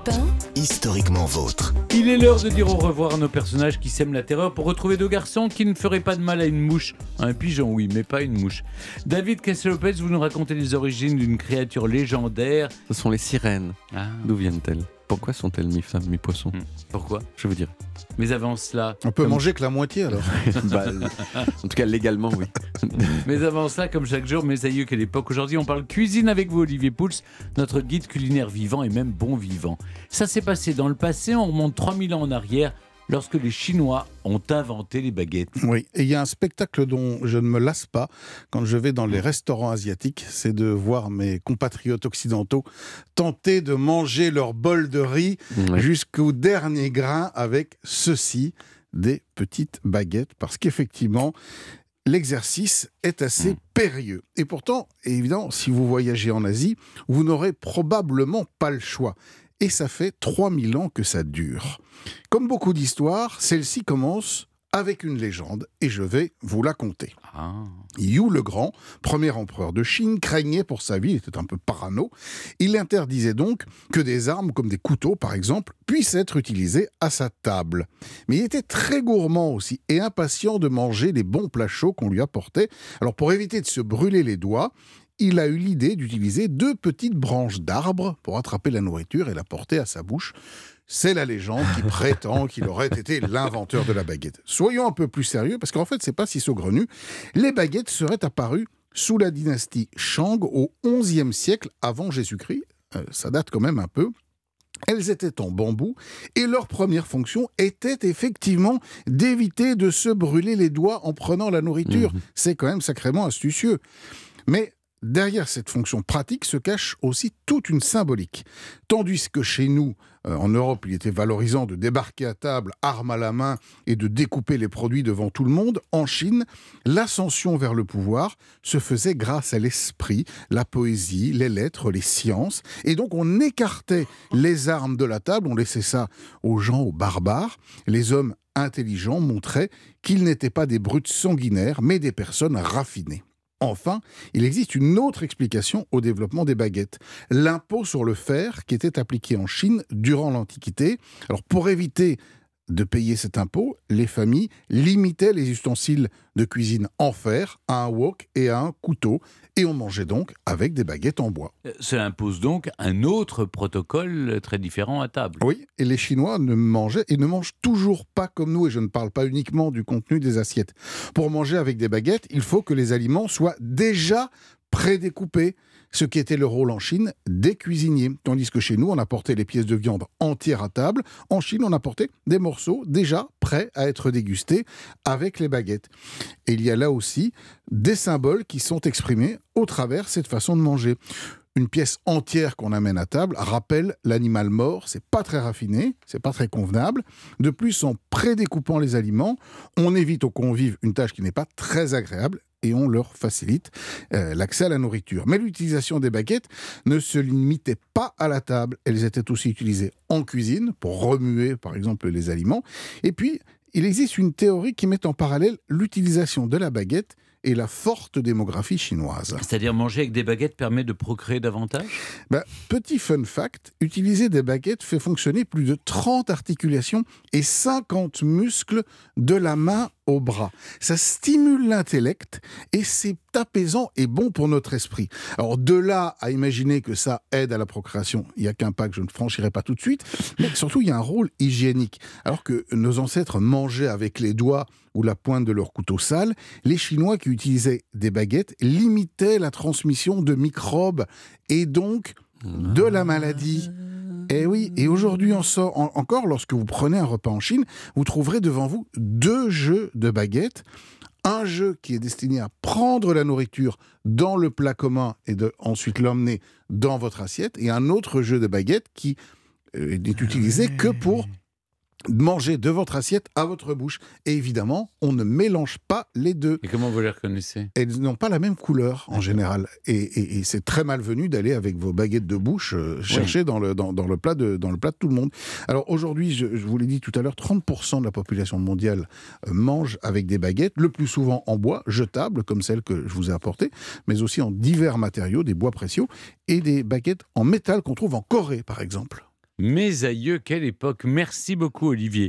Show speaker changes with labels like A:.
A: Europe 1,
B: historiquement vôtre.
C: Il est l'heure de dire au revoir à nos personnages qui sèment la terreur pour retrouver deux garçons qui ne feraient pas de mal à une mouche. Un pigeon, oui, mais pas une mouche. David Castelopez, vous nous racontez les origines d'une créature légendaire.
D: Ce sont les sirènes.
C: Ah,
D: D'où viennent-elles? Pourquoi sont-elles mi-femmes, mi-poisson
C: Hmm. pourquoi
D: Je vous dirai.
C: Mais avant cela,
E: On peut
D: Comme-
E: manger que la moitié alors.
D: Bah, en tout cas, légalement, oui.
C: mais avant cela, comme chaque jour, mes aïeux qu'à l'époque, aujourd'hui, on parle cuisine avec vous, Olivier Pouls, notre guide culinaire vivant et même bon vivant. Ça s'est passé dans le passé, on remonte 3000 ans en arrière, lorsque les Chinois ont inventé les baguettes.
E: Oui, et il y a un spectacle dont je ne me lasse pas quand je vais dans les restaurants asiatiques, c'est de voir mes compatriotes occidentaux tenter de manger leur bol de riz jusqu'au dernier grain avec ceci, des petites baguettes, parce qu'effectivement, l'exercice est assez
D: Mm.
E: périlleux. Et pourtant, évidemment, si vous voyagez en Asie, vous n'aurez probablement pas le choix. Et ça fait 3000 ans que ça dure. Comme beaucoup d'histoires, celle-ci commence avec une légende, et je vais vous la conter.
C: Ah.
E: Yu le Grand, premier empereur de Chine, craignait pour sa vie, il était un peu parano. Il interdisait donc que des armes comme des couteaux, par exemple, puissent être utilisées à sa table. Mais il était très gourmand aussi et impatient de manger les bons plats chauds qu'on lui apportait. Alors pour éviter de se brûler les doigts, il a eu l'idée d'utiliser deux petites branches d'arbres pour attraper la nourriture et la porter à sa bouche. C'est la légende qui prétend qu'il aurait été l'inventeur de la baguette. Soyons un peu plus sérieux, parce qu'en fait, c'est pas si saugrenu. Les baguettes seraient apparues sous la dynastie Shang au XIe siècle avant Jésus-Christ. Euh, ça date quand même un peu. Elles étaient en bambou et leur première fonction était effectivement d'éviter de se brûler les doigts en prenant la nourriture.
D: Mhm.
E: C'est quand même sacrément astucieux. Mais derrière cette fonction pratique se cache aussi toute une symbolique. Tandis que chez nous, euh, en Europe, il était valorisant de débarquer à table, arme à la main, et de découper les produits devant tout le monde, en Chine, l'ascension vers le pouvoir se faisait grâce à l'esprit, la poésie, les lettres, les sciences, et donc on écartait les armes de la table, on laissait ça aux gens, aux barbares. Les hommes intelligents montraient qu'ils n'étaient pas des brutes sanguinaires, mais des personnes raffinées. Enfin, il existe une autre explication au développement des baguettes. L'impôt sur le fer qui était appliqué en Chine durant l'Antiquité. Alors pour éviter de payer cet impôt, les familles limitaient les ustensiles de cuisine en fer à un wok et à un couteau, et on mangeait donc avec des baguettes en bois.
C: Euh, Cela impose donc un autre protocole très différent à table.
E: Oui, et les Chinois ne mangeaient et ne mangent toujours pas comme nous, et je ne parle pas uniquement du contenu des assiettes. Pour manger avec des baguettes, il faut que les aliments soient déjà prédécoupés, ce qui était le rôle en Chine des cuisiniers. Tandis que chez nous, on apportait les pièces de viande entières à table. En Chine, on apportait des morceaux déjà prêts à être dégustés avec les baguettes. Et il y a là aussi des symboles qui sont exprimés au travers cette façon de manger. Une pièce entière qu'on amène à table rappelle l'animal mort, c'est pas très raffiné, c'est pas très convenable. De plus, en prédécoupant les aliments, on évite aux convives une tâche qui n'est pas très agréable et on leur facilite euh, l'accès à la nourriture. Mais l'utilisation des baguettes ne se limitait pas à la table, elles étaient aussi utilisées en cuisine pour remuer par exemple les aliments. Et puis, il existe une théorie qui met en parallèle l'utilisation de la baguette et la forte démographie chinoise.
C: C'est-à-dire manger avec des baguettes permet de procréer davantage?
E: Bah, petit fun fact, utiliser des baguettes fait fonctionner plus de 30 articulations et 50 muscles de la main au bras. Ça stimule l'intellect et c'est apaisant et bon pour notre esprit. Alors de là à imaginer que ça aide à la procréation, il n'y a qu'un pas que je ne franchirai pas tout de suite, mais surtout il y a un rôle hygiénique. Alors que nos ancêtres mangeaient avec les doigts ou la pointe de leur couteau sale, les Chinois qui utilisaient des baguettes limitaient la transmission de microbes et donc de la maladie. Eh oui, et aujourd'hui en sort- en- encore, lorsque vous prenez un repas en Chine, vous trouverez devant vous deux jeux de baguettes. Un jeu qui est destiné à prendre la nourriture dans le plat commun et de ensuite l'emmener dans votre assiette, et un autre jeu de baguettes qui euh, n'est utilisé que pour manger de votre assiette à votre bouche. Et évidemment, on ne mélange pas les deux.
C: Et comment vous les reconnaissez?
E: Elles n'ont pas la même couleur en général. Et, et- et c'est très malvenu d'aller avec vos baguettes de bouche euh, chercher dans, le, dans, dans le plat de, dans le plat de tout le monde. Alors aujourd'hui, je, je vous l'ai dit tout à l'heure, 30% de la population mondiale euh, mange avec des baguettes, le plus souvent en bois, jetables, comme celles que je vous ai apportées, mais aussi en divers matériaux, des bois précieux, et des baguettes en métal qu'on trouve en Corée, par exemple.
C: Mes aïeux, quelle époque Merci beaucoup Olivier.